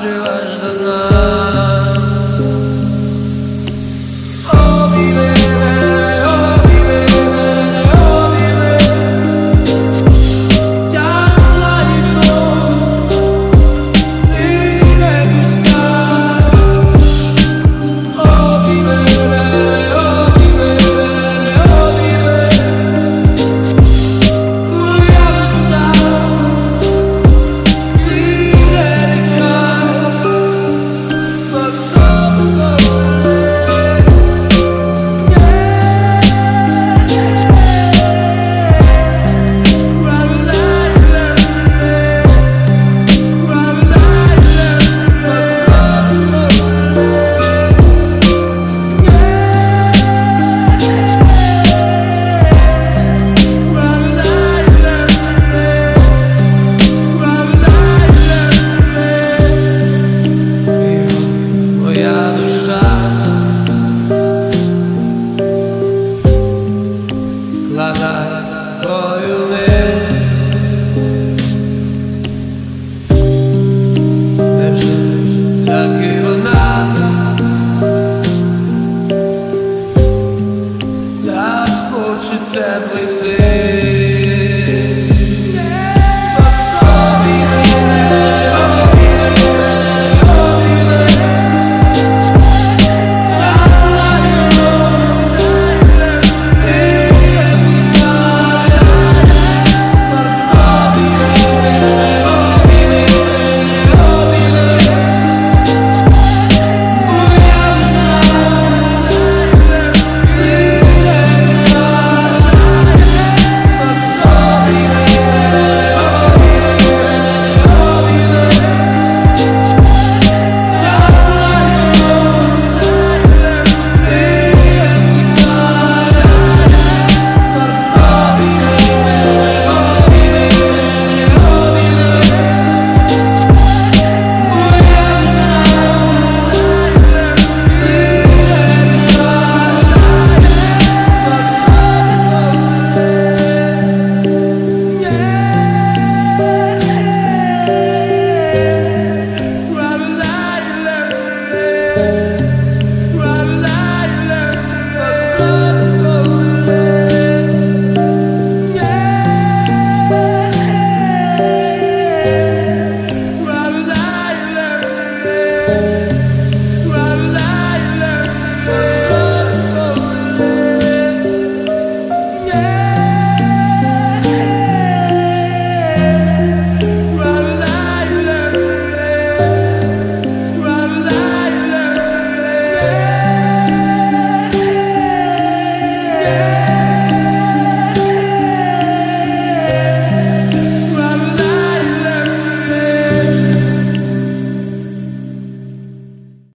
Popatrzyłaś